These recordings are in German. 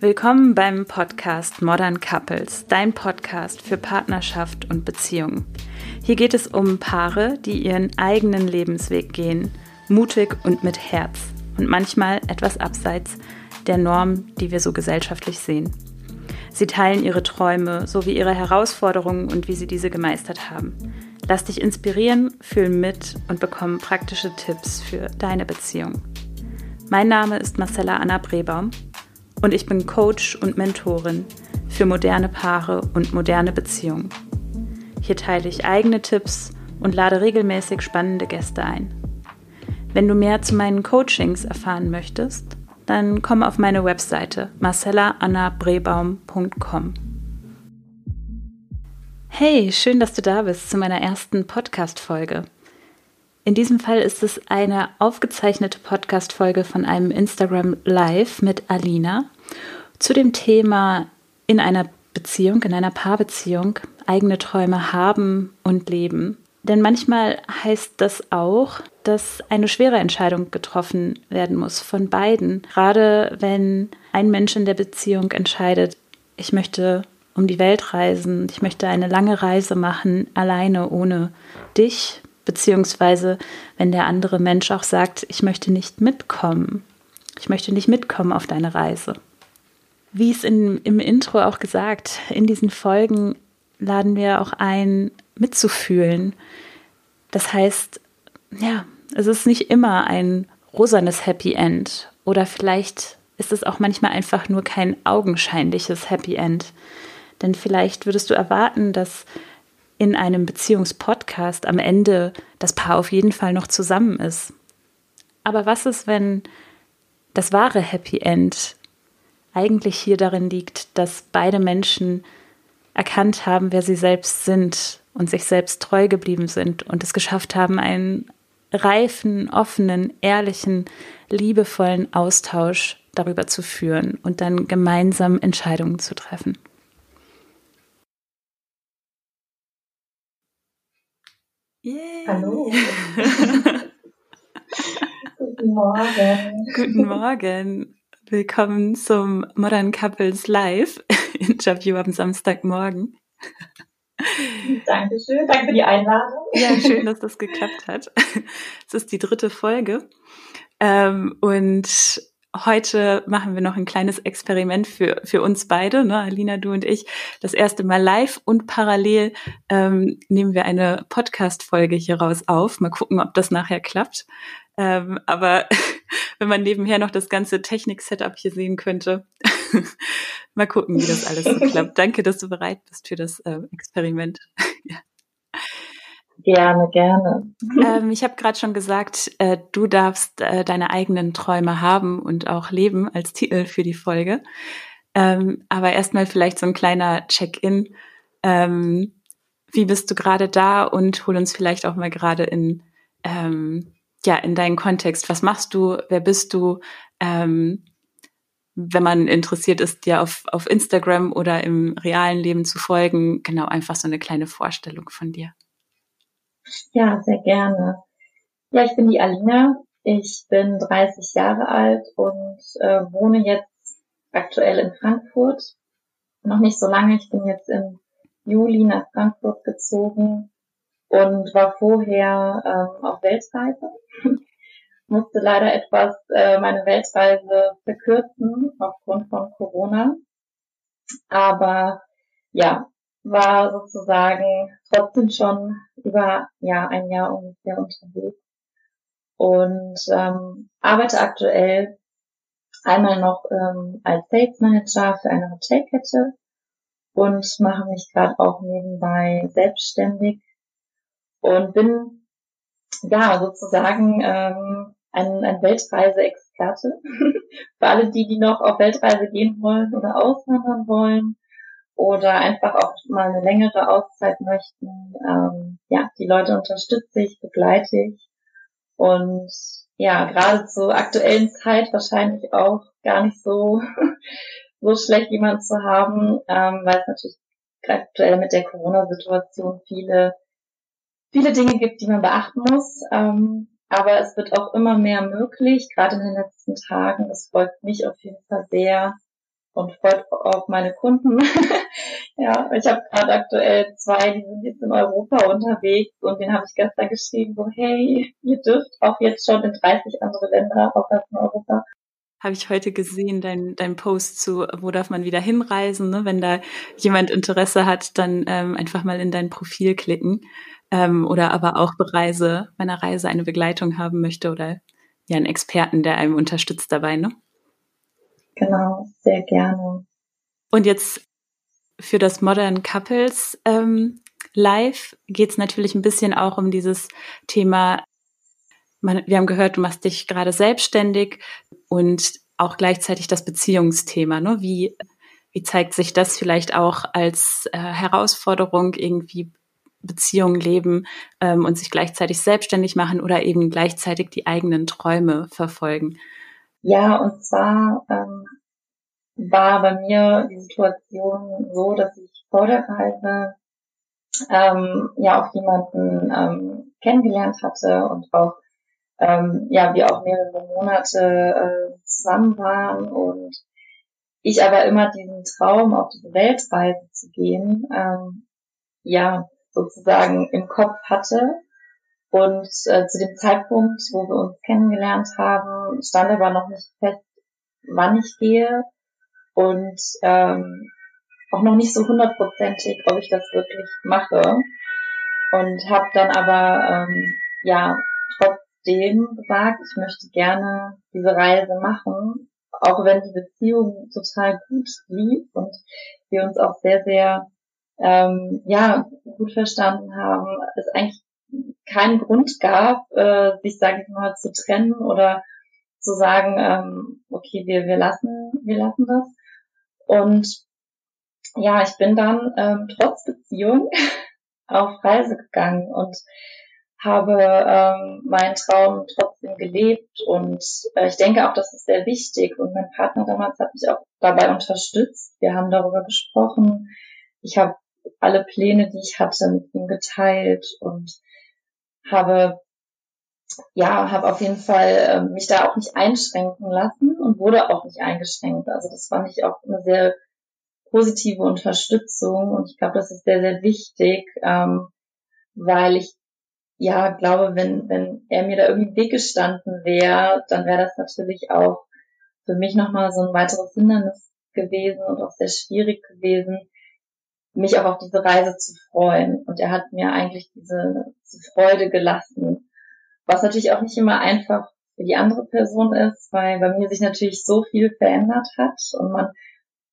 Willkommen beim Podcast Modern Couples, dein Podcast für Partnerschaft und Beziehung. Hier geht es um Paare, die ihren eigenen Lebensweg gehen, mutig und mit Herz und manchmal etwas abseits der Norm, die wir so gesellschaftlich sehen. Sie teilen ihre Träume sowie ihre Herausforderungen und wie sie diese gemeistert haben. Lass dich inspirieren, fühl mit und bekomme praktische Tipps für deine Beziehung. Mein Name ist Marcella Anna Brebaum und ich bin Coach und Mentorin für moderne Paare und moderne Beziehungen. Hier teile ich eigene Tipps und lade regelmäßig spannende Gäste ein. Wenn du mehr zu meinen Coachings erfahren möchtest, dann komm auf meine Webseite marcellaannabrebaum.com. Hey, schön, dass du da bist zu meiner ersten Podcast-Folge. In diesem Fall ist es eine aufgezeichnete Podcast-Folge von einem Instagram Live mit Alina zu dem Thema in einer Beziehung, in einer Paarbeziehung, eigene Träume haben und leben. Denn manchmal heißt das auch, dass eine schwere Entscheidung getroffen werden muss von beiden. Gerade wenn ein Mensch in der Beziehung entscheidet, ich möchte um die Welt reisen, ich möchte eine lange Reise machen, alleine ohne dich, beziehungsweise wenn der andere Mensch auch sagt, ich möchte nicht mitkommen, ich möchte nicht mitkommen auf deine Reise. Wie es in, im Intro auch gesagt, in diesen Folgen laden wir auch ein, mitzufühlen. Das heißt, ja, es ist nicht immer ein rosanes Happy End oder vielleicht ist es auch manchmal einfach nur kein augenscheinliches Happy End. Denn vielleicht würdest du erwarten, dass in einem Beziehungspodcast am Ende das Paar auf jeden Fall noch zusammen ist. Aber was ist, wenn das wahre Happy End eigentlich hier darin liegt, dass beide Menschen erkannt haben, wer sie selbst sind und sich selbst treu geblieben sind und es geschafft haben, einen reifen, offenen, ehrlichen, liebevollen Austausch darüber zu führen und dann gemeinsam Entscheidungen zu treffen. Yay. Hallo. Guten Morgen. Guten Morgen. Willkommen zum Modern Couples Live Interview am Samstagmorgen. Dankeschön, danke für die Einladung. Ja, schön, dass das geklappt hat. Es ist die dritte Folge. Ähm, und heute machen wir noch ein kleines Experiment für, für uns beide, ne, Alina, du und ich. Das erste Mal live und parallel ähm, nehmen wir eine Podcast-Folge hier raus auf. Mal gucken, ob das nachher klappt. Ähm, aber wenn man nebenher noch das ganze Technik-Setup hier sehen könnte, mal gucken, wie das alles so klappt. Danke, dass du bereit bist für das äh, Experiment. ja. Gerne, gerne. Ähm, ich habe gerade schon gesagt, äh, du darfst äh, deine eigenen Träume haben und auch leben als Titel für die Folge. Ähm, aber erstmal vielleicht so ein kleiner Check-in. Ähm, wie bist du gerade da und hol uns vielleicht auch mal gerade in ähm, ja in deinen Kontext. Was machst du? Wer bist du? Ähm, wenn man interessiert ist, dir auf, auf Instagram oder im realen Leben zu folgen, genau einfach so eine kleine Vorstellung von dir. Ja, sehr gerne. Ja, ich bin die Alina. Ich bin 30 Jahre alt und äh, wohne jetzt aktuell in Frankfurt. Noch nicht so lange. Ich bin jetzt im Juli nach Frankfurt gezogen und war vorher ähm, auf Weltreise. Musste leider etwas äh, meine Weltreise verkürzen aufgrund von Corona. Aber ja, war sozusagen trotzdem schon über ja ein Jahr ungefähr unterwegs und ähm, arbeite aktuell einmal noch ähm, als Sales Manager für eine Hotelkette und mache mich gerade auch nebenbei selbstständig und bin ja sozusagen ähm, ein, ein Weltreise-Experte. Für alle die, die noch auf Weltreise gehen wollen oder auswandern wollen oder einfach auch mal eine längere Auszeit möchten. Ähm, ja, die Leute unterstütze ich, begleite ich und ja, gerade zur aktuellen Zeit wahrscheinlich auch gar nicht so so schlecht jemand zu haben, ähm, weil es natürlich aktuell mit der Corona-Situation viele viele Dinge gibt, die man beachten muss. Ähm, aber es wird auch immer mehr möglich, gerade in den letzten Tagen. Es freut mich auf jeden Fall sehr. und freut auf meine Kunden. ja, ich habe gerade aktuell zwei, die sind jetzt in Europa unterwegs und den habe ich gestern geschrieben, so hey, ihr dürft auch jetzt schon in 30 andere Länder außerhalb von Europa. Habe ich heute gesehen, dein, dein Post zu, wo darf man wieder hinreisen, ne? wenn da jemand Interesse hat, dann ähm, einfach mal in dein Profil klicken ähm, oder aber auch Bereise, bei einer Reise eine Begleitung haben möchte oder ja einen Experten, der einem unterstützt dabei, ne? Genau, sehr gerne. Und jetzt für das Modern Couples ähm, Live geht es natürlich ein bisschen auch um dieses Thema. Man, wir haben gehört, du machst dich gerade selbstständig und auch gleichzeitig das Beziehungsthema. Ne? Wie, wie zeigt sich das vielleicht auch als äh, Herausforderung, irgendwie Beziehungen leben ähm, und sich gleichzeitig selbstständig machen oder eben gleichzeitig die eigenen Träume verfolgen? Ja, und zwar ähm, war bei mir die Situation so, dass ich vor der Reise ähm, ja auch jemanden ähm, kennengelernt hatte und auch ähm, ja wir auch mehrere Monate äh, zusammen waren und ich aber immer diesen Traum auf diese Weltreise zu gehen ähm, ja sozusagen im Kopf hatte und äh, zu dem Zeitpunkt, wo wir uns kennengelernt haben, stand aber noch nicht fest, wann ich gehe und ähm, auch noch nicht so hundertprozentig, ob ich das wirklich mache. Und habe dann aber ähm, ja trotzdem gesagt, ich möchte gerne diese Reise machen, auch wenn die Beziehung total gut lief und wir uns auch sehr, sehr ähm, ja gut verstanden haben, es eigentlich keinen Grund gab, äh, sich, sage ich mal, zu trennen oder zu sagen, ähm, okay, wir, wir lassen, wir lassen das. Und ja, ich bin dann ähm, trotz Beziehung auf Reise gegangen und habe ähm, meinen Traum trotzdem gelebt und äh, ich denke auch, das ist sehr wichtig und mein Partner damals hat mich auch dabei unterstützt. Wir haben darüber gesprochen. Ich habe alle Pläne, die ich hatte, mit ihm geteilt und habe ja, habe auf jeden Fall äh, mich da auch nicht einschränken lassen und wurde auch nicht eingeschränkt. Also das fand ich auch eine sehr positive Unterstützung und ich glaube, das ist sehr, sehr wichtig, ähm, weil ich ja glaube, wenn, wenn er mir da irgendwie im Weg gestanden wäre, dann wäre das natürlich auch für mich nochmal so ein weiteres Hindernis gewesen und auch sehr schwierig gewesen, mich auch auf diese Reise zu freuen. Und er hat mir eigentlich diese, diese Freude gelassen, was natürlich auch nicht immer einfach für die andere Person ist, weil bei mir sich natürlich so viel verändert hat und man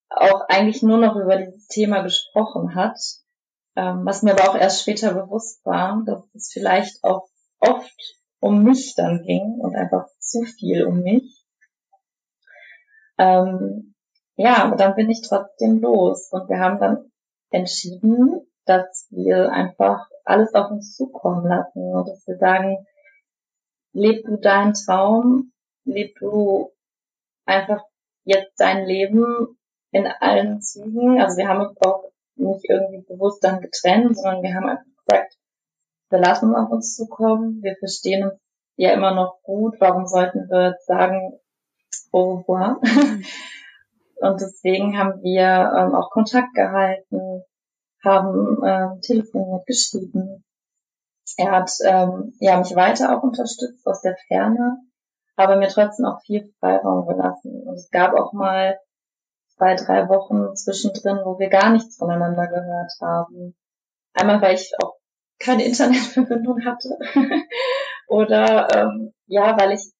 auch eigentlich nur noch über dieses Thema gesprochen hat, ähm, was mir aber auch erst später bewusst war, dass es vielleicht auch oft um mich dann ging und einfach zu viel um mich. Ähm, ja, aber dann bin ich trotzdem los und wir haben dann entschieden, dass wir einfach alles auf uns zukommen lassen und dass wir sagen, leb du deinen Traum, leb du einfach jetzt dein Leben in allen Zügen. Also wir haben uns auch nicht irgendwie bewusst dann getrennt, sondern wir haben einfach gesagt, wir lassen auf uns zukommen, wir verstehen uns ja immer noch gut, warum sollten wir jetzt sagen, au revoir? Und deswegen haben wir ähm, auch Kontakt gehalten, haben ähm, telefoniert, geschrieben. Er hat ähm, ja, mich weiter auch unterstützt aus der Ferne, aber mir trotzdem auch viel Freiraum gelassen. Und es gab auch mal zwei, drei Wochen zwischendrin, wo wir gar nichts voneinander gehört haben. Einmal, weil ich auch keine Internetverbindung hatte. Oder ähm, ja, weil ich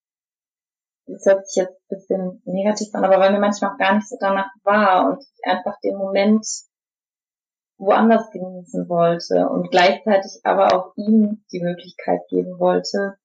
das hört sich jetzt ein bisschen negativ an, aber weil mir manchmal auch gar nicht so danach war und ich einfach den Moment woanders genießen wollte und gleichzeitig aber auch ihm die Möglichkeit geben wollte,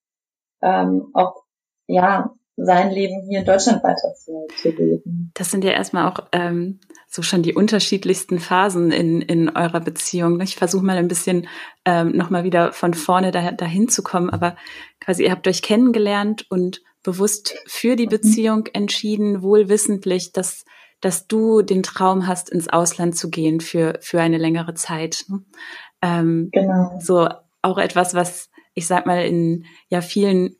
ähm, auch ja sein Leben hier in Deutschland weiter zu, zu leben. Das sind ja erstmal auch ähm, so schon die unterschiedlichsten Phasen in, in eurer Beziehung. Ich versuche mal ein bisschen ähm, nochmal wieder von vorne da, dahin zu kommen, aber quasi ihr habt euch kennengelernt und bewusst für die Beziehung entschieden, wohlwissentlich, dass, dass du den Traum hast, ins Ausland zu gehen für, für eine längere Zeit. Ne? Ähm, genau. So auch etwas, was ich sag mal in ja vielen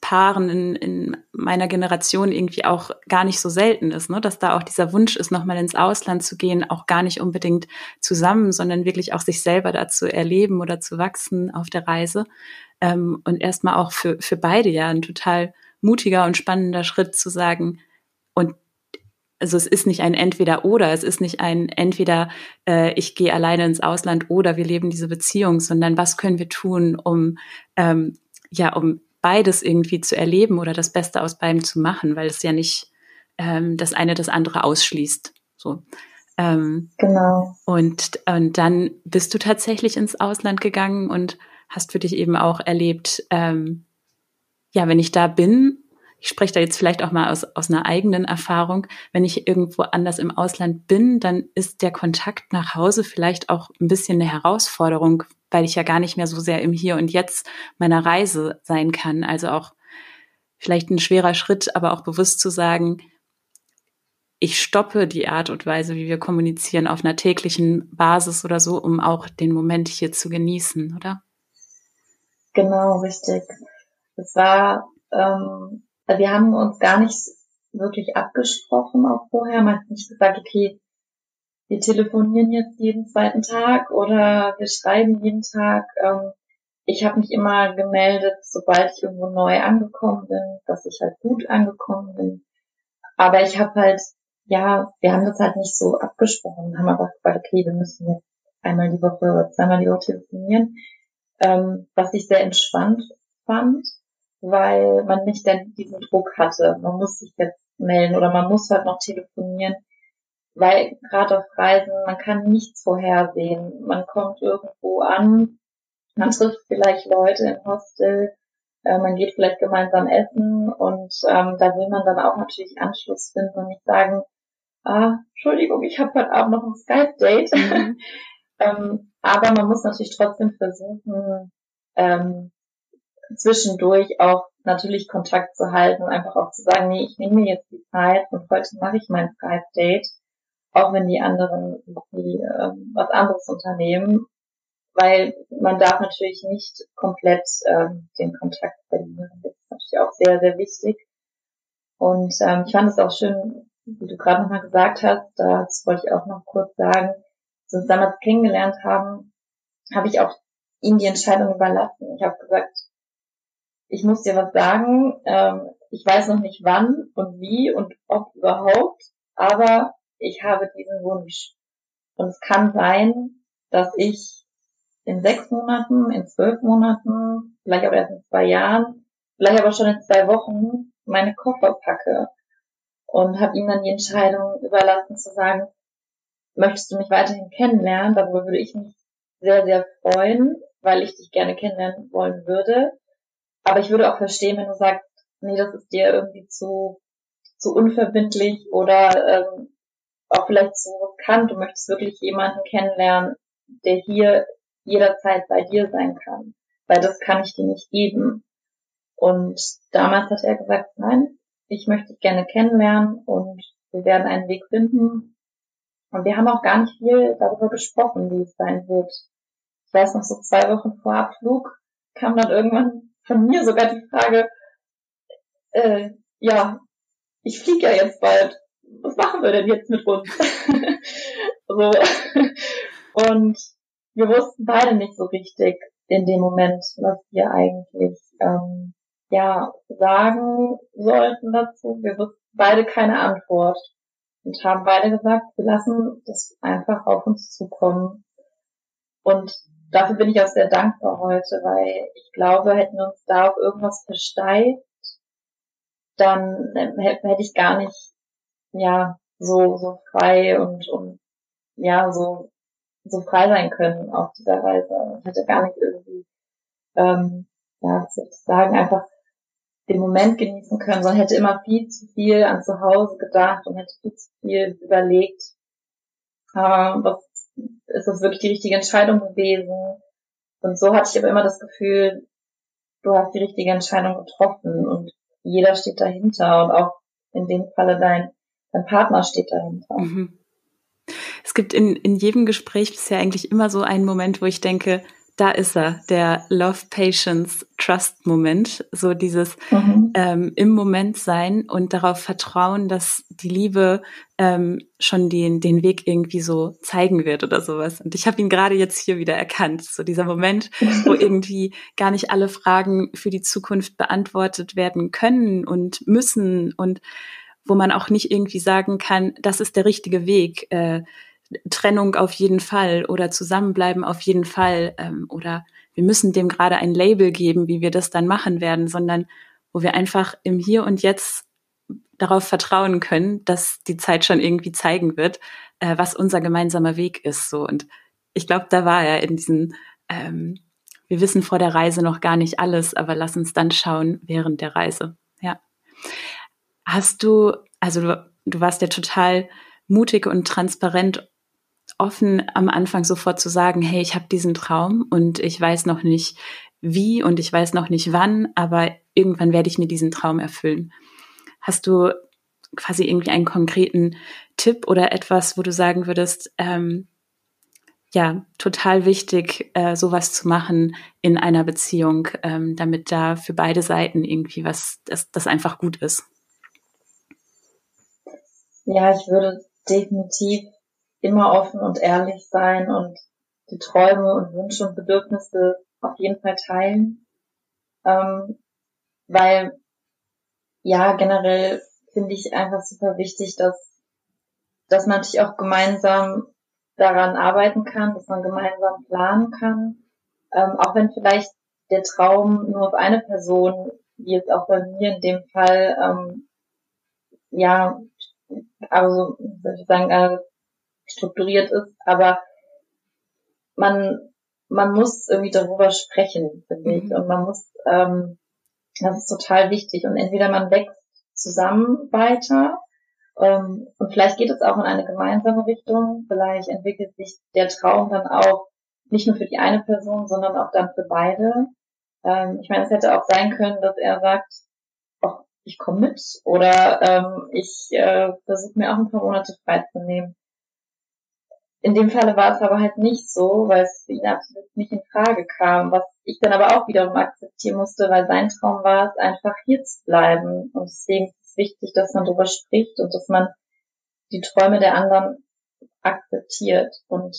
Paaren in, in meiner Generation irgendwie auch gar nicht so selten ist, ne? dass da auch dieser Wunsch ist, nochmal ins Ausland zu gehen, auch gar nicht unbedingt zusammen, sondern wirklich auch sich selber dazu erleben oder zu wachsen auf der Reise. Ähm, und erstmal auch für, für beide ja ein total mutiger und spannender Schritt zu sagen, und also es ist nicht ein entweder oder, es ist nicht ein entweder äh, ich gehe alleine ins Ausland oder wir leben diese Beziehung, sondern was können wir tun, um ähm, ja um beides irgendwie zu erleben oder das Beste aus beidem zu machen, weil es ja nicht ähm, das eine das andere ausschließt. So. Ähm, genau. Und, und dann bist du tatsächlich ins Ausland gegangen und hast für dich eben auch erlebt, ähm, ja, wenn ich da bin ich spreche da jetzt vielleicht auch mal aus, aus einer eigenen Erfahrung, wenn ich irgendwo anders im Ausland bin, dann ist der Kontakt nach Hause vielleicht auch ein bisschen eine Herausforderung, weil ich ja gar nicht mehr so sehr im Hier und Jetzt meiner Reise sein kann. Also auch vielleicht ein schwerer Schritt, aber auch bewusst zu sagen, ich stoppe die Art und Weise, wie wir kommunizieren, auf einer täglichen Basis oder so, um auch den Moment hier zu genießen, oder? Genau, richtig. Es war ähm, wir haben uns gar nicht wirklich abgesprochen auch vorher. Man hat nicht gesagt, okay, wir telefonieren jetzt jeden zweiten Tag oder wir schreiben jeden Tag. Ähm, ich habe mich immer gemeldet, sobald ich irgendwo neu angekommen bin, dass ich halt gut angekommen bin. Aber ich habe halt, ja, wir haben das halt nicht so abgesprochen, haben aber gesagt, okay, wir müssen jetzt einmal die Woche oder zweimal die Woche telefonieren, ähm, was ich sehr entspannt fand weil man nicht dann diesen Druck hatte. Man muss sich jetzt melden oder man muss halt noch telefonieren, weil gerade auf Reisen, man kann nichts vorhersehen. Man kommt irgendwo an, man trifft vielleicht Leute im Hostel, äh, man geht vielleicht gemeinsam essen und ähm, da will man dann auch natürlich Anschluss finden und nicht sagen, ah, Entschuldigung, ich habe heute Abend noch ein Skype-Date. Mhm. ähm, aber man muss natürlich trotzdem versuchen, ähm, zwischendurch auch natürlich Kontakt zu halten und einfach auch zu sagen, nee, ich nehme mir jetzt die Zeit und heute mache ich mein Skype-Date, auch wenn die anderen irgendwie äh, was anderes unternehmen, weil man darf natürlich nicht komplett ähm, den Kontakt verlieren. Das ist natürlich auch sehr, sehr wichtig. Und ähm, ich fand es auch schön, wie du gerade nochmal gesagt hast, das wollte ich auch noch kurz sagen, als wir uns damals kennengelernt haben, habe ich auch ihm die Entscheidung überlassen. Ich habe gesagt, ich muss dir was sagen, ähm, ich weiß noch nicht wann und wie und ob überhaupt, aber ich habe diesen Wunsch. Und es kann sein, dass ich in sechs Monaten, in zwölf Monaten, vielleicht auch erst in zwei Jahren, vielleicht aber schon in zwei Wochen meine Koffer packe und habe ihm dann die Entscheidung überlassen zu sagen, möchtest du mich weiterhin kennenlernen? Darüber würde ich mich sehr, sehr freuen, weil ich dich gerne kennenlernen wollen würde. Aber ich würde auch verstehen, wenn du sagst, nee, das ist dir irgendwie zu, zu unverbindlich oder ähm, auch vielleicht zu riskant. Du möchtest wirklich jemanden kennenlernen, der hier jederzeit bei dir sein kann. Weil das kann ich dir nicht geben. Und damals hat er gesagt, nein, ich möchte dich gerne kennenlernen und wir werden einen Weg finden. Und wir haben auch gar nicht viel darüber gesprochen, wie es sein wird. Ich weiß noch, so zwei Wochen vor Abflug kam dann irgendwann von mir sogar die Frage, äh, ja, ich fliege ja jetzt bald. Was machen wir denn jetzt mit uns? so. Und wir wussten beide nicht so richtig in dem Moment, was wir eigentlich ähm, ja sagen sollten dazu. Wir wussten beide keine Antwort und haben beide gesagt, wir lassen das einfach auf uns zukommen. Und dafür bin ich auch sehr dankbar heute, weil ich glaube, hätten wir uns da auf irgendwas versteift, dann hätte ich gar nicht, ja, so, so frei und, und, ja, so, so frei sein können auf dieser Reise. Ich hätte gar nicht irgendwie, ähm, ja, sagen, einfach den Moment genießen können, sondern hätte immer viel zu viel an zu Hause gedacht und hätte viel zu viel überlegt, ähm, was ist das wirklich die richtige Entscheidung gewesen. Und so hatte ich aber immer das Gefühl, du hast die richtige Entscheidung getroffen und jeder steht dahinter und auch in dem Falle dein, dein Partner steht dahinter. Mhm. Es gibt in, in jedem Gespräch bisher eigentlich immer so einen Moment, wo ich denke, da ist er, der Love, Patience, Trust Moment. So dieses mhm. ähm, im Moment sein und darauf vertrauen, dass die Liebe ähm, schon den, den Weg irgendwie so zeigen wird oder sowas. Und ich habe ihn gerade jetzt hier wieder erkannt. So dieser Moment, wo irgendwie gar nicht alle Fragen für die Zukunft beantwortet werden können und müssen und wo man auch nicht irgendwie sagen kann, das ist der richtige Weg. Äh, Trennung auf jeden Fall oder Zusammenbleiben auf jeden Fall ähm, oder wir müssen dem gerade ein Label geben, wie wir das dann machen werden, sondern wo wir einfach im Hier und Jetzt darauf vertrauen können, dass die Zeit schon irgendwie zeigen wird, äh, was unser gemeinsamer Weg ist. So und ich glaube, da war er in diesen. Ähm, wir wissen vor der Reise noch gar nicht alles, aber lass uns dann schauen während der Reise. Ja. Hast du, also du, du warst ja total mutig und transparent offen am Anfang sofort zu sagen, hey, ich habe diesen Traum und ich weiß noch nicht wie und ich weiß noch nicht wann, aber irgendwann werde ich mir diesen Traum erfüllen. Hast du quasi irgendwie einen konkreten Tipp oder etwas, wo du sagen würdest, ähm, ja, total wichtig, äh, sowas zu machen in einer Beziehung, ähm, damit da für beide Seiten irgendwie was, das, das einfach gut ist. Ja, ich würde definitiv immer offen und ehrlich sein und die Träume und Wünsche und Bedürfnisse auf jeden Fall teilen. Ähm, weil, ja, generell finde ich einfach super wichtig, dass, dass man sich auch gemeinsam daran arbeiten kann, dass man gemeinsam planen kann. Ähm, auch wenn vielleicht der Traum nur auf eine Person, wie jetzt auch bei mir in dem Fall, ähm, ja, also, soll ich sagen, äh, strukturiert ist, aber man, man muss irgendwie darüber sprechen, finde ich. Mhm. Und man muss, ähm, das ist total wichtig. Und entweder man wächst zusammen weiter, ähm, und vielleicht geht es auch in eine gemeinsame Richtung, vielleicht entwickelt sich der Traum dann auch nicht nur für die eine Person, sondern auch dann für beide. Ähm, ich meine, es hätte auch sein können, dass er sagt, ach, ich komme mit oder ähm, ich äh, versuche mir auch ein paar Monate freizunehmen. In dem Falle war es aber halt nicht so, weil es für ihn absolut nicht in Frage kam, was ich dann aber auch wiederum akzeptieren musste, weil sein Traum war es, einfach hier zu bleiben. Und deswegen ist es wichtig, dass man darüber spricht und dass man die Träume der anderen akzeptiert. Und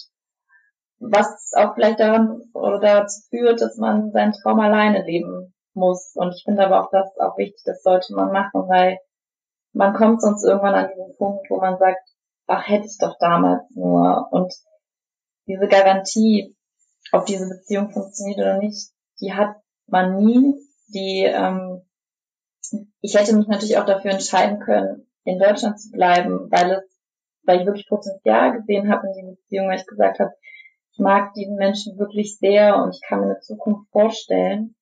was auch vielleicht daran oder dazu führt, dass man seinen Traum alleine leben muss. Und ich finde aber auch das auch wichtig, das sollte man machen, weil man kommt sonst irgendwann an diesen Punkt, wo man sagt, ach, hätte ich doch damals nur. Und diese Garantie, ob diese Beziehung funktioniert oder nicht, die hat man nie. Die, ähm, ich hätte mich natürlich auch dafür entscheiden können, in Deutschland zu bleiben, weil es, weil ich wirklich Potenzial gesehen habe in die Beziehung, weil ich gesagt habe, ich mag diesen Menschen wirklich sehr und ich kann mir eine Zukunft vorstellen.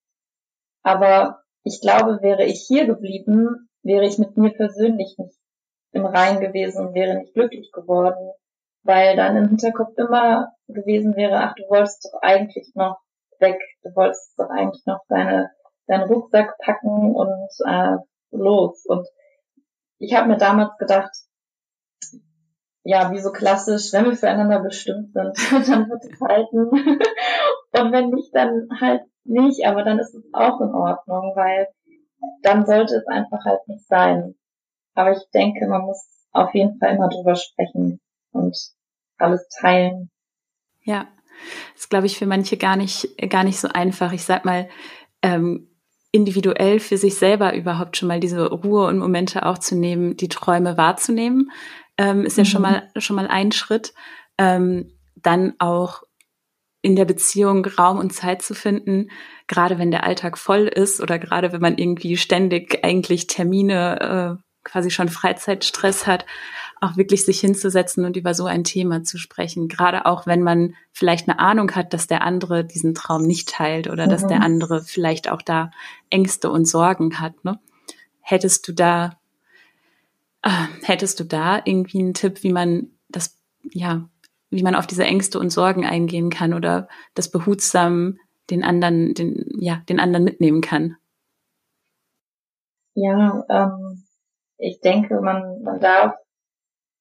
Aber ich glaube, wäre ich hier geblieben, wäre ich mit mir persönlich nicht im Rein gewesen und wäre nicht glücklich geworden, weil dann im Hinterkopf immer gewesen wäre, ach, du wolltest doch eigentlich noch weg, du wolltest doch eigentlich noch deine, deinen Rucksack packen und äh, los. Und ich habe mir damals gedacht, ja, wie so klassisch, wenn wir füreinander bestimmt sind, dann wird es halten. und wenn nicht, dann halt nicht, aber dann ist es auch in Ordnung, weil dann sollte es einfach halt nicht sein. Aber ich denke, man muss auf jeden Fall immer drüber sprechen und alles teilen. Ja, das ist, glaube ich, für manche gar nicht, gar nicht so einfach. Ich sag mal, ähm, individuell für sich selber überhaupt schon mal diese Ruhe und Momente auch zu nehmen, die Träume wahrzunehmen, ähm, ist mhm. ja schon mhm. mal, schon mal ein Schritt. Ähm, dann auch in der Beziehung Raum und Zeit zu finden, gerade wenn der Alltag voll ist oder gerade wenn man irgendwie ständig eigentlich Termine äh, quasi schon Freizeitstress hat, auch wirklich sich hinzusetzen und über so ein Thema zu sprechen. Gerade auch, wenn man vielleicht eine Ahnung hat, dass der andere diesen Traum nicht teilt oder mhm. dass der mhm. andere vielleicht auch da Ängste und Sorgen hat. Ne? Hättest du da, äh, hättest du da irgendwie einen Tipp, wie man das, ja, wie man auf diese Ängste und Sorgen eingehen kann oder das behutsam den anderen, den, ja, den anderen mitnehmen kann? Ja, ähm, ich denke, man, man darf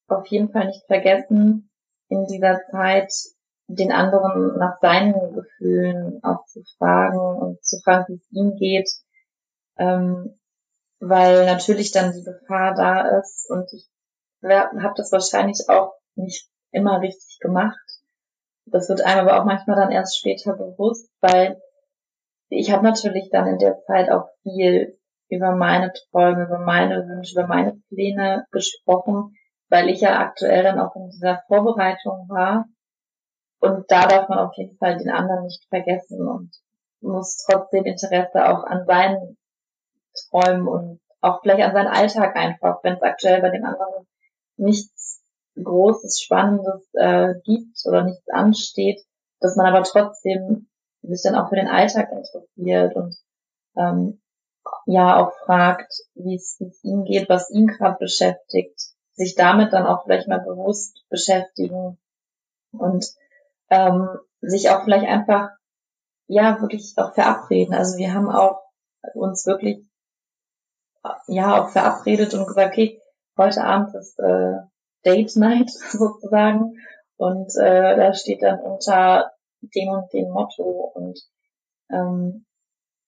auf jeden Fall nicht vergessen, in dieser Zeit den anderen nach seinen Gefühlen auch zu fragen und zu fragen, wie es ihm geht, ähm, weil natürlich dann die Gefahr da ist und ich habe das wahrscheinlich auch nicht immer richtig gemacht. Das wird einem aber auch manchmal dann erst später bewusst, weil ich habe natürlich dann in der Zeit auch viel über meine Träume, über meine Wünsche, über meine Pläne gesprochen, weil ich ja aktuell dann auch in dieser Vorbereitung war. Und da darf man auf jeden Fall den anderen nicht vergessen und muss trotzdem Interesse auch an seinen Träumen und auch vielleicht an seinen Alltag einfach, wenn es aktuell bei dem anderen nichts Großes, Spannendes äh, gibt oder nichts ansteht, dass man aber trotzdem sich dann auch für den Alltag interessiert und ähm, ja auch fragt, wie es ihm geht, was ihn gerade beschäftigt, sich damit dann auch vielleicht mal bewusst beschäftigen und ähm, sich auch vielleicht einfach ja wirklich auch verabreden. Also wir haben auch uns wirklich ja auch verabredet und gesagt, okay, heute Abend ist äh, Date Night sozusagen und äh, da steht dann unter dem und dem Motto und ähm,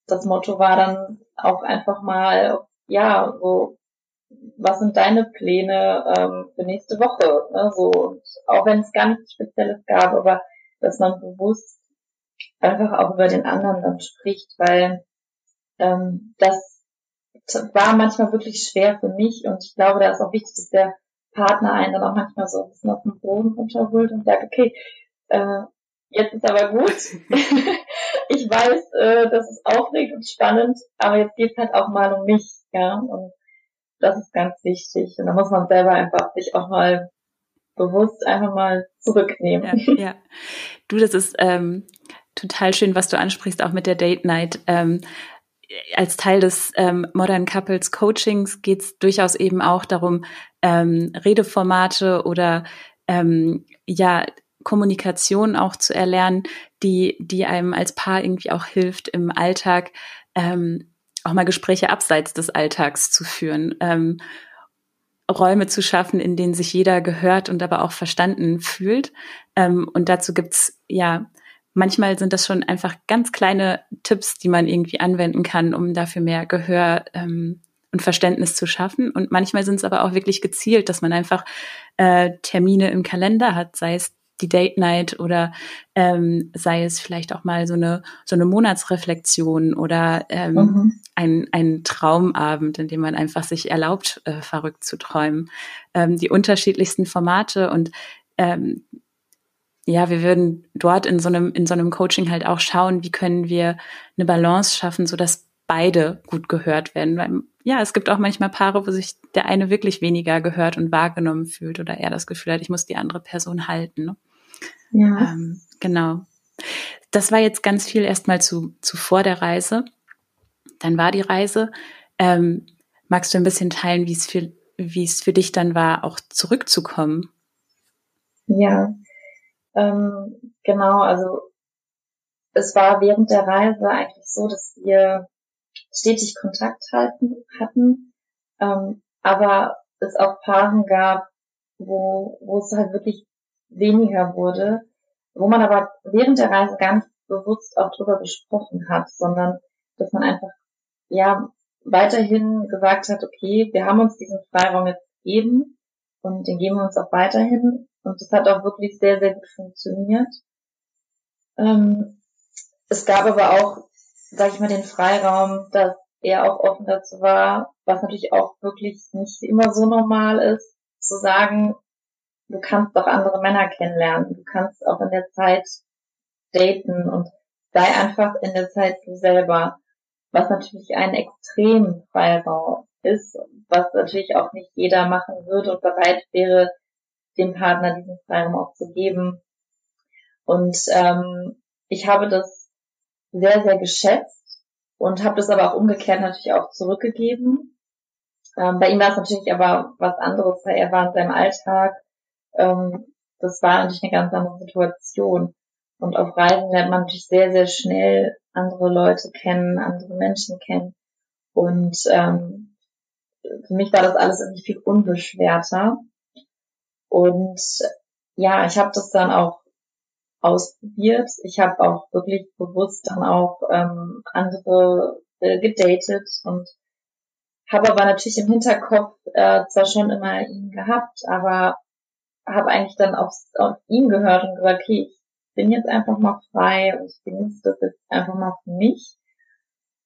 das Motto war dann auch einfach mal, ja, so, was sind deine Pläne ähm, für nächste Woche? Ne? So, und auch wenn es gar nichts Spezielles gab, aber dass man bewusst einfach auch über den anderen dann spricht, weil ähm, das war manchmal wirklich schwer für mich und ich glaube, da ist auch wichtig, dass der Partner einen dann auch manchmal so ein bisschen auf den Boden runterholt und sagt, okay, äh, jetzt ist aber gut. ich weiß, äh, das ist aufregend und spannend, aber jetzt geht's halt auch mal um mich, ja, und das ist ganz wichtig. Und da muss man selber einfach sich auch mal bewusst einfach mal zurücknehmen. Ja, ja. Du, das ist ähm, total schön, was du ansprichst, auch mit der Date Night. Ähm, als Teil des ähm, Modern Couples Coachings geht es durchaus eben auch darum, ähm, Redeformate oder ähm, ja Kommunikation auch zu erlernen, die die einem als Paar irgendwie auch hilft im Alltag ähm, auch mal Gespräche abseits des Alltags zu führen. Ähm, Räume zu schaffen, in denen sich jeder gehört und aber auch verstanden fühlt. Ähm, und dazu gibt's ja manchmal sind das schon einfach ganz kleine Tipps, die man irgendwie anwenden kann, um dafür mehr Gehör ähm, und Verständnis zu schaffen. Und manchmal sind es aber auch wirklich gezielt, dass man einfach äh, Termine im Kalender hat, sei es die Date Night oder ähm, sei es vielleicht auch mal so eine so eine Monatsreflexion oder ähm, mhm. ein, ein Traumabend, in dem man einfach sich erlaubt, äh, verrückt zu träumen. Ähm, die unterschiedlichsten Formate und ähm, ja, wir würden dort in so einem, in so einem Coaching halt auch schauen, wie können wir eine Balance schaffen, so dass beide gut gehört werden. Weil, ja, es gibt auch manchmal Paare, wo sich der eine wirklich weniger gehört und wahrgenommen fühlt oder er das Gefühl hat, ich muss die andere Person halten. Ne? Ja. Ähm, genau. Das war jetzt ganz viel erstmal zu, zu vor der Reise. Dann war die Reise. Ähm, magst du ein bisschen teilen, wie es für, wie es für dich dann war, auch zurückzukommen? Ja, ähm, genau, also es war während der Reise eigentlich so, dass wir stetig Kontakt halten, hatten, ähm, aber es auch Paaren gab, wo, wo es halt wirklich weniger wurde, wo man aber während der Reise gar nicht bewusst auch drüber gesprochen hat, sondern dass man einfach, ja, weiterhin gesagt hat, okay, wir haben uns diesen Freiraum jetzt gegeben und den geben wir uns auch weiterhin und das hat auch wirklich sehr, sehr gut funktioniert. Ähm, es gab aber auch, sag ich mal, den Freiraum, dass er auch offen dazu war, was natürlich auch wirklich nicht immer so normal ist, zu sagen, du kannst doch andere Männer kennenlernen, du kannst auch in der Zeit daten und sei einfach in der Zeit du selber, was natürlich ein extrem Freiraum ist, was natürlich auch nicht jeder machen würde und bereit wäre, dem Partner diesen Freiraum auch zu geben. Und ähm, ich habe das sehr, sehr geschätzt und habe das aber auch umgekehrt natürlich auch zurückgegeben. Ähm, bei ihm war es natürlich aber was anderes, weil er war in seinem Alltag. Ähm, das war natürlich eine ganz andere Situation. Und auf Reisen lernt man natürlich sehr, sehr schnell andere Leute kennen, andere Menschen kennen. Und ähm, für mich war das alles irgendwie viel unbeschwerter. Und ja, ich habe das dann auch ausprobiert. Ich habe auch wirklich bewusst dann auch ähm, andere äh, gedatet und habe aber natürlich im Hinterkopf äh, zwar schon immer ihn gehabt, aber habe eigentlich dann auf, auf ihn gehört und gesagt, okay, ich bin jetzt einfach mal frei und ich genieße das jetzt einfach mal für mich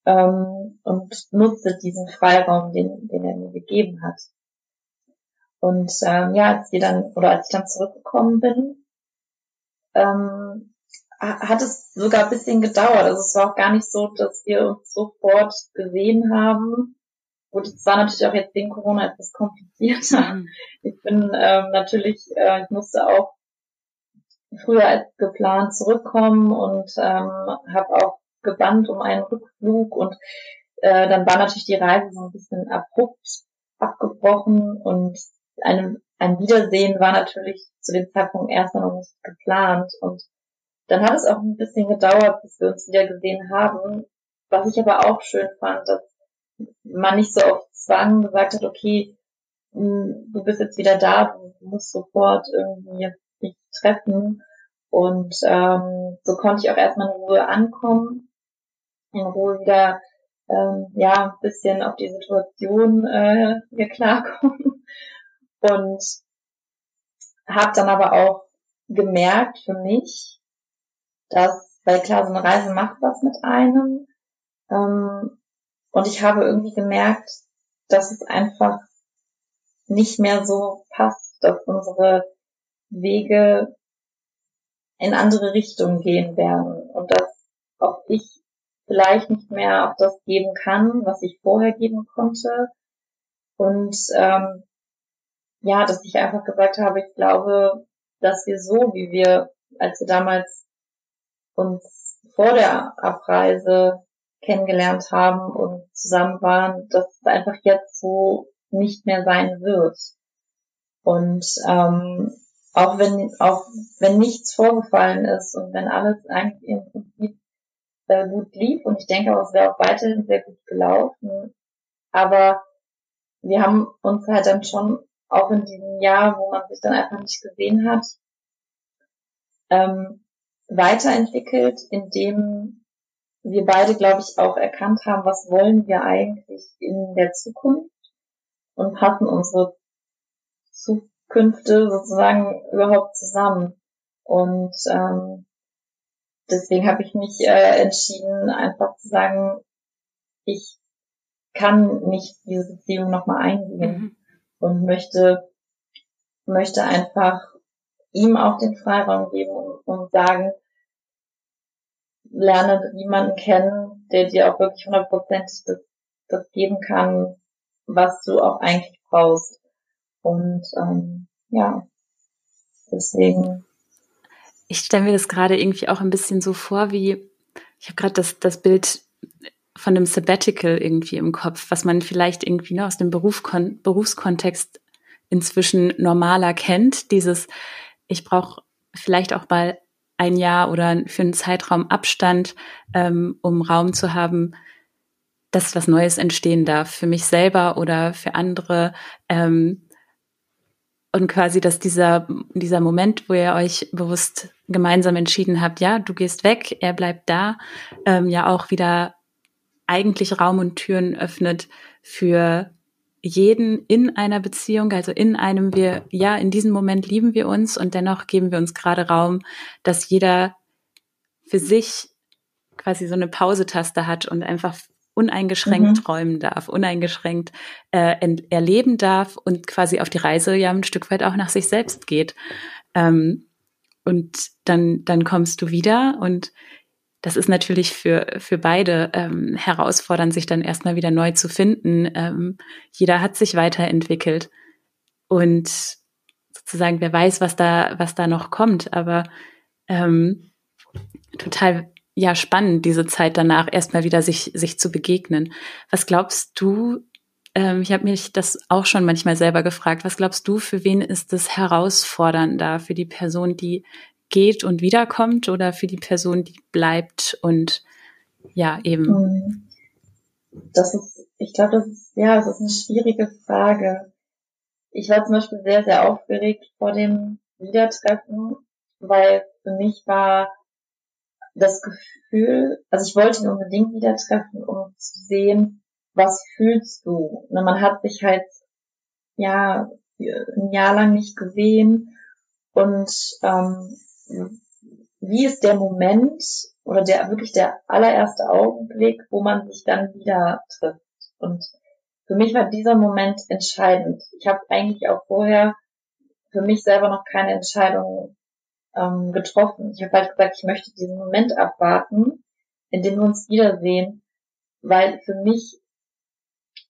ähm, und nutze diesen Freiraum, den, den er mir gegeben hat. Und ähm, ja, als wir dann oder als ich dann zurückgekommen bin, ähm, hat es sogar ein bisschen gedauert. Also es war auch gar nicht so, dass wir uns sofort gesehen haben. Gut, es war natürlich auch jetzt wegen Corona etwas komplizierter. Mhm. Ich bin ähm, natürlich, äh, ich musste auch früher als geplant zurückkommen und ähm, habe auch gebannt um einen Rückflug und äh, dann war natürlich die Reise so ein bisschen abrupt abgebrochen und einem, ein Wiedersehen war natürlich zu dem Zeitpunkt erstmal noch nicht geplant und dann hat es auch ein bisschen gedauert, bis wir uns wieder gesehen haben, was ich aber auch schön fand, dass man nicht so auf Zwang gesagt hat, okay, hm, du bist jetzt wieder da, du musst sofort irgendwie dich treffen. Und ähm, so konnte ich auch erstmal in Ruhe ankommen, in Ruhe wieder ähm, ja ein bisschen auf die Situation äh, hier klarkommen. Und habe dann aber auch gemerkt für mich, dass, weil klar, so eine Reise macht was mit einem. Ähm, und ich habe irgendwie gemerkt, dass es einfach nicht mehr so passt, dass unsere Wege in andere Richtungen gehen werden und dass auch ich vielleicht nicht mehr auch das geben kann, was ich vorher geben konnte. Und ähm, ja, dass ich einfach gesagt habe, ich glaube, dass wir so, wie wir, als wir damals uns vor der Abreise kennengelernt haben und zusammen waren, dass es einfach jetzt so nicht mehr sein wird. Und ähm, auch wenn auch wenn nichts vorgefallen ist und wenn alles eigentlich im Prinzip äh, gut lief und ich denke auch, es wäre auch weiterhin sehr gut gelaufen, aber wir haben uns halt dann schon auch in diesem Jahr, wo man sich dann einfach nicht gesehen hat, ähm, weiterentwickelt, indem wir beide, glaube ich, auch erkannt haben, was wollen wir eigentlich in der Zukunft und passen unsere Zukünfte sozusagen überhaupt zusammen. Und ähm, deswegen habe ich mich äh, entschieden, einfach zu sagen, ich kann nicht diese Beziehung nochmal eingehen mhm. und möchte, möchte einfach ihm auch den Freiraum geben und, und sagen, lerne jemanden kennen, der dir auch wirklich hundertprozentig das, das geben kann, was du auch eigentlich brauchst. Und ähm, ja, deswegen. Ich stelle mir das gerade irgendwie auch ein bisschen so vor, wie ich habe gerade das, das Bild von einem Sabbatical irgendwie im Kopf, was man vielleicht irgendwie nur aus dem Beruf, Berufskontext inzwischen normaler kennt. Dieses, ich brauche vielleicht auch mal ein Jahr oder für einen Zeitraum Abstand, ähm, um Raum zu haben, dass was Neues entstehen darf für mich selber oder für andere. Ähm, und quasi, dass dieser, dieser Moment, wo ihr euch bewusst gemeinsam entschieden habt, ja, du gehst weg, er bleibt da, ähm, ja auch wieder eigentlich Raum und Türen öffnet für jeden in einer Beziehung, also in einem wir, ja, in diesem Moment lieben wir uns und dennoch geben wir uns gerade Raum, dass jeder für sich quasi so eine Pausetaste hat und einfach uneingeschränkt mhm. träumen darf, uneingeschränkt äh, erleben darf und quasi auf die Reise ja ein Stück weit auch nach sich selbst geht. Ähm, und dann, dann kommst du wieder und das ist natürlich für, für beide ähm, herausfordernd, sich dann erstmal wieder neu zu finden. Ähm, jeder hat sich weiterentwickelt und sozusagen, wer weiß, was da, was da noch kommt, aber ähm, total ja spannend, diese Zeit danach erstmal wieder sich, sich zu begegnen. Was glaubst du, ähm, ich habe mich das auch schon manchmal selber gefragt, was glaubst du, für wen ist es herausfordernder? Für die Person, die geht und wiederkommt oder für die Person, die bleibt und ja, eben. Hm. Das ist, ich glaube, das ist, ja, das ist eine schwierige Frage. Ich war zum Beispiel sehr, sehr aufgeregt vor dem Wiedertreffen, weil für mich war das Gefühl, also ich wollte ihn unbedingt wieder treffen, um zu sehen, was fühlst du? Ne, man hat sich halt, ja, ein Jahr lang nicht gesehen und ähm, wie ist der Moment oder der wirklich der allererste Augenblick, wo man sich dann wieder trifft? Und für mich war dieser Moment entscheidend. Ich habe eigentlich auch vorher für mich selber noch keine Entscheidung ähm, getroffen. Ich habe halt gesagt, ich möchte diesen Moment abwarten, in dem wir uns wiedersehen, weil für mich,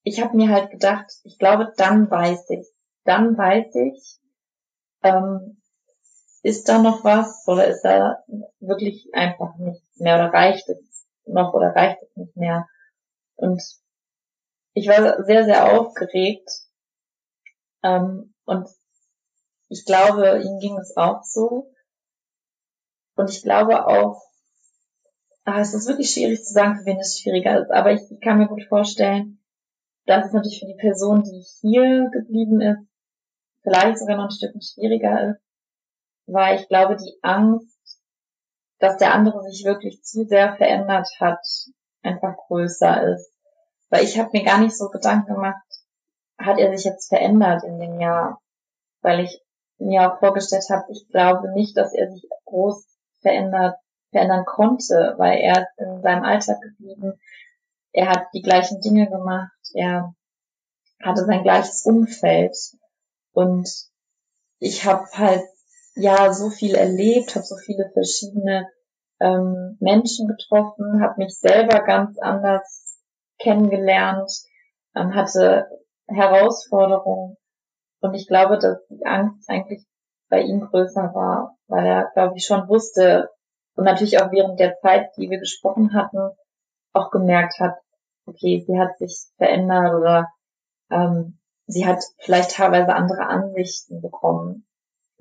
ich habe mir halt gedacht, ich glaube, dann weiß ich, dann weiß ich, ähm, ist da noch was oder ist da wirklich einfach nichts mehr oder reicht es noch oder reicht es nicht mehr? Und ich war sehr, sehr aufgeregt ähm, und ich glaube, ihm ging es auch so. Und ich glaube auch, ah, es ist wirklich schwierig zu sagen, für wen es schwieriger ist, aber ich, ich kann mir gut vorstellen, dass es natürlich für die Person, die hier geblieben ist, vielleicht sogar noch ein Stück schwieriger ist, weil ich glaube, die Angst, dass der andere sich wirklich zu sehr verändert hat, einfach größer ist. Weil ich habe mir gar nicht so Gedanken gemacht, hat er sich jetzt verändert in dem Jahr? Weil ich mir auch vorgestellt habe, ich glaube nicht, dass er sich groß verändert, verändern konnte, weil er ist in seinem Alltag geblieben. Er hat die gleichen Dinge gemacht. Er hatte sein gleiches Umfeld. Und ich habe halt ja so viel erlebt, habe so viele verschiedene ähm, Menschen getroffen, habe mich selber ganz anders kennengelernt, ähm, hatte Herausforderungen und ich glaube, dass die Angst eigentlich bei ihm größer war, weil er, glaube ich, schon wusste und natürlich auch während der Zeit, die wir gesprochen hatten, auch gemerkt hat, okay, sie hat sich verändert oder ähm, sie hat vielleicht teilweise andere Ansichten bekommen.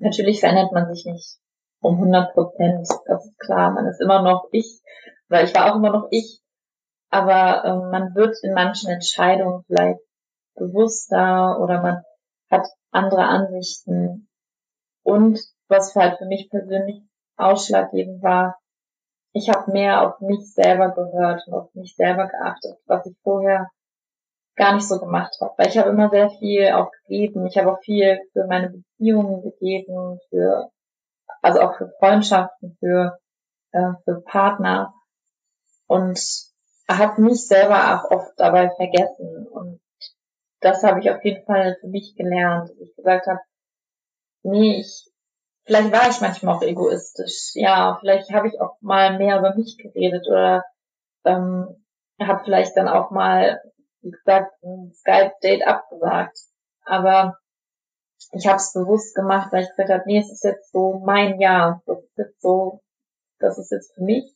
Natürlich verändert man sich nicht um 100 Prozent, das ist klar. Man ist immer noch ich, weil ich war auch immer noch ich. Aber ähm, man wird in manchen Entscheidungen vielleicht bewusster oder man hat andere Ansichten. Und was halt für mich persönlich ausschlaggebend war, ich habe mehr auf mich selber gehört und auf mich selber geachtet, was ich vorher gar nicht so gemacht habe. Weil ich habe immer sehr viel auch gegeben. Ich habe auch viel für meine Beziehungen gegeben, für also auch für Freundschaften, für, äh, für Partner. Und habe mich selber auch oft dabei vergessen. Und das habe ich auf jeden Fall für mich gelernt, dass ich gesagt habe, nee, ich, vielleicht war ich manchmal auch egoistisch, ja, vielleicht habe ich auch mal mehr über mich geredet oder ähm, habe vielleicht dann auch mal, wie gesagt, ein Skype-Date abgesagt. Aber ich habe es bewusst gemacht, weil ich gesagt habe, nee, es ist jetzt so mein Jahr, das ist jetzt so, das ist jetzt für mich.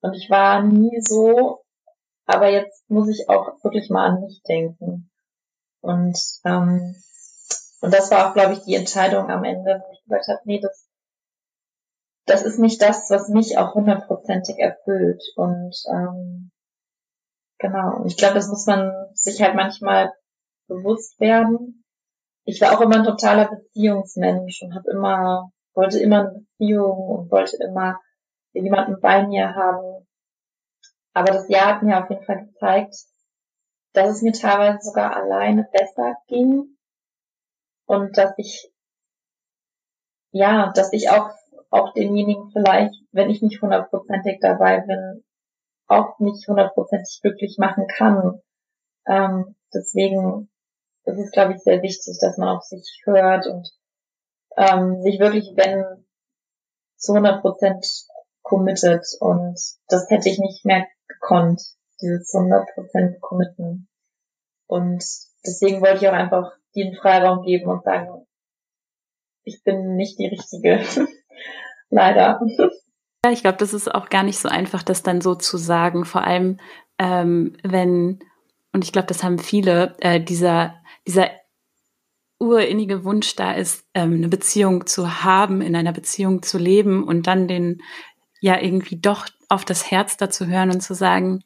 Und ich war nie so, aber jetzt muss ich auch wirklich mal an mich denken. Und, ähm, und das war auch, glaube ich, die Entscheidung am Ende, wo ich gesagt habe, nee, das, das ist nicht das, was mich auch hundertprozentig erfüllt. Und ähm, genau, und ich glaube, das muss man sich halt manchmal bewusst werden. Ich war auch immer ein totaler Beziehungsmensch und habe immer, wollte immer eine Beziehung und wollte immer jemanden bei mir haben. Aber das Jahr hat mir auf jeden Fall gezeigt, dass es mir teilweise sogar alleine besser ging und dass ich ja, dass ich auch auch denjenigen vielleicht, wenn ich nicht hundertprozentig dabei bin, auch nicht hundertprozentig glücklich machen kann. Ähm, deswegen ist es, glaube ich, sehr wichtig, dass man auf sich hört und ähm, sich wirklich, wenn zu 100 Prozent committed und das hätte ich nicht mehr gekonnt dieses 100% committen. Und deswegen wollte ich auch einfach den Freiraum geben und sagen, ich bin nicht die Richtige. Leider. Ja, ich glaube, das ist auch gar nicht so einfach, das dann so zu sagen. Vor allem, ähm, wenn, und ich glaube, das haben viele, äh, dieser, dieser urinnige Wunsch da ist, ähm, eine Beziehung zu haben, in einer Beziehung zu leben und dann den, ja, irgendwie doch auf das Herz dazu hören und zu sagen,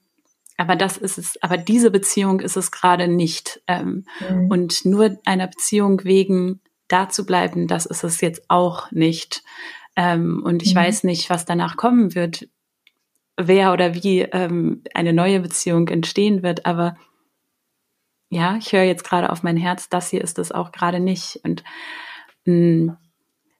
aber das ist es, aber diese Beziehung ist es gerade nicht. Ähm, mhm. Und nur einer Beziehung wegen da zu bleiben, das ist es jetzt auch nicht. Ähm, und ich mhm. weiß nicht, was danach kommen wird, wer oder wie ähm, eine neue Beziehung entstehen wird, aber ja, ich höre jetzt gerade auf mein Herz, das hier ist es auch gerade nicht. Und mh, mm,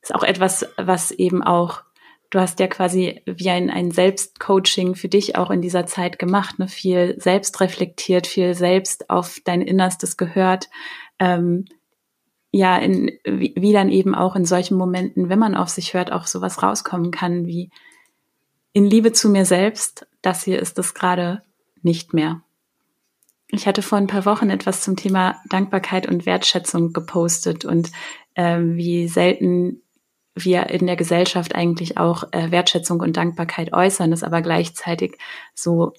ist auch etwas, was eben auch, du hast ja quasi wie ein, ein Selbstcoaching für dich auch in dieser Zeit gemacht, ne? viel selbst reflektiert, viel selbst auf dein Innerstes gehört. Ähm, ja, in, wie, wie dann eben auch in solchen Momenten, wenn man auf sich hört, auch sowas rauskommen kann, wie in Liebe zu mir selbst, das hier ist es gerade nicht mehr. Ich hatte vor ein paar Wochen etwas zum Thema Dankbarkeit und Wertschätzung gepostet und äh, wie selten wir in der Gesellschaft eigentlich auch äh, Wertschätzung und Dankbarkeit äußern, das aber gleichzeitig so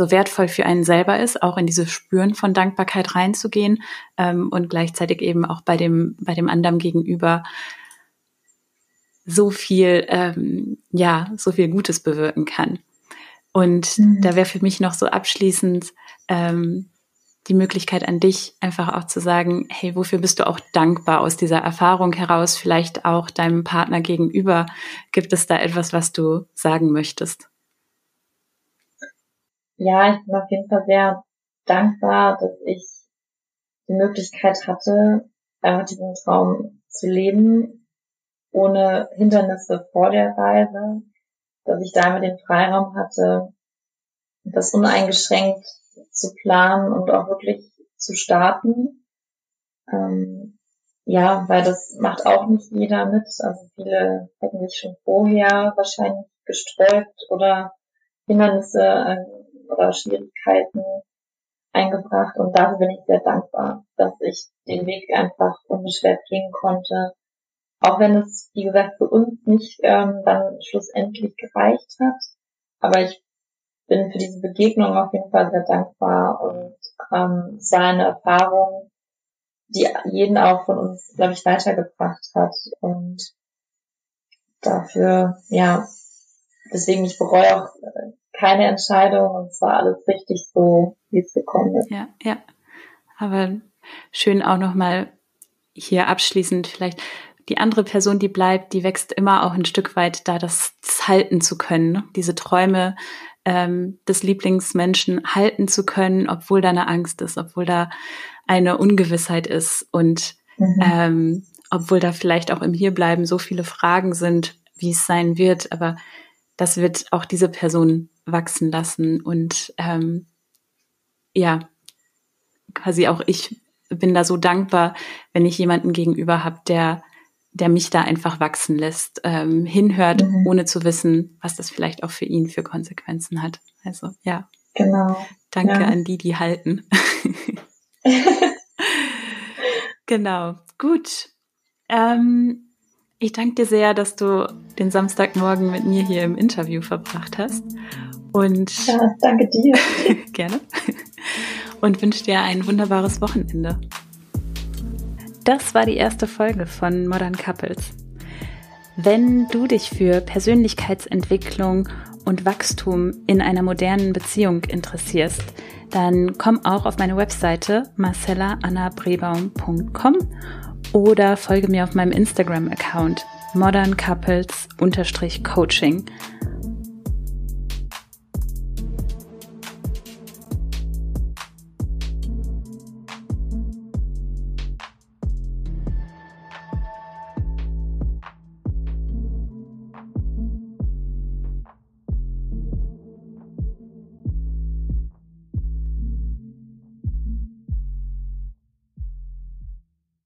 so wertvoll für einen selber ist, auch in dieses Spüren von Dankbarkeit reinzugehen ähm, und gleichzeitig eben auch bei dem bei dem anderen gegenüber so viel ähm, ja so viel Gutes bewirken kann. Und mhm. da wäre für mich noch so abschließend ähm, die Möglichkeit an dich, einfach auch zu sagen, hey, wofür bist du auch dankbar aus dieser Erfahrung heraus, vielleicht auch deinem Partner gegenüber? Gibt es da etwas, was du sagen möchtest? Ja, ich bin auf jeden Fall sehr dankbar, dass ich die Möglichkeit hatte, einfach diesen Traum zu leben, ohne Hindernisse vor der Reise, dass ich da immer den Freiraum hatte, das uneingeschränkt zu planen und auch wirklich zu starten. Ähm, ja, weil das macht auch nicht jeder mit. Also viele hätten sich schon vorher wahrscheinlich gesträubt oder Hindernisse oder Schwierigkeiten eingebracht. Und dafür bin ich sehr dankbar, dass ich den Weg einfach unbeschwert gehen konnte. Auch wenn es, wie gesagt, für uns nicht ähm, dann schlussendlich gereicht hat. Aber ich bin für diese Begegnung auf jeden Fall sehr dankbar und ähm, es war eine Erfahrung, die jeden auch von uns, glaube ich, weitergebracht hat. Und dafür, ja, deswegen, ich bereue auch keine Entscheidung und es war alles richtig so, wie es gekommen ist. Ja, ja. Aber schön auch nochmal hier abschließend vielleicht die andere Person, die bleibt, die wächst immer auch ein Stück weit da, das, das halten zu können, ne? diese Träume ähm, des Lieblingsmenschen halten zu können, obwohl da eine Angst ist, obwohl da eine Ungewissheit ist und mhm. ähm, obwohl da vielleicht auch im Hierbleiben so viele Fragen sind, wie es sein wird, aber das wird auch diese Person wachsen lassen und ähm, ja, quasi auch ich bin da so dankbar, wenn ich jemanden gegenüber habe, der der mich da einfach wachsen lässt, ähm, hinhört, mhm. ohne zu wissen, was das vielleicht auch für ihn für Konsequenzen hat. Also ja. Genau. Danke ja. an die, die halten. genau. Gut. Ähm, ich danke dir sehr, dass du den Samstagmorgen mit mir hier im Interview verbracht hast. Und ja, danke dir. gerne. Und wünsche dir ein wunderbares Wochenende. Das war die erste Folge von Modern Couples. Wenn du dich für Persönlichkeitsentwicklung und Wachstum in einer modernen Beziehung interessierst, dann komm auch auf meine Webseite marcellaannabrebaum.com oder folge mir auf meinem Instagram-Account moderncouples-coaching.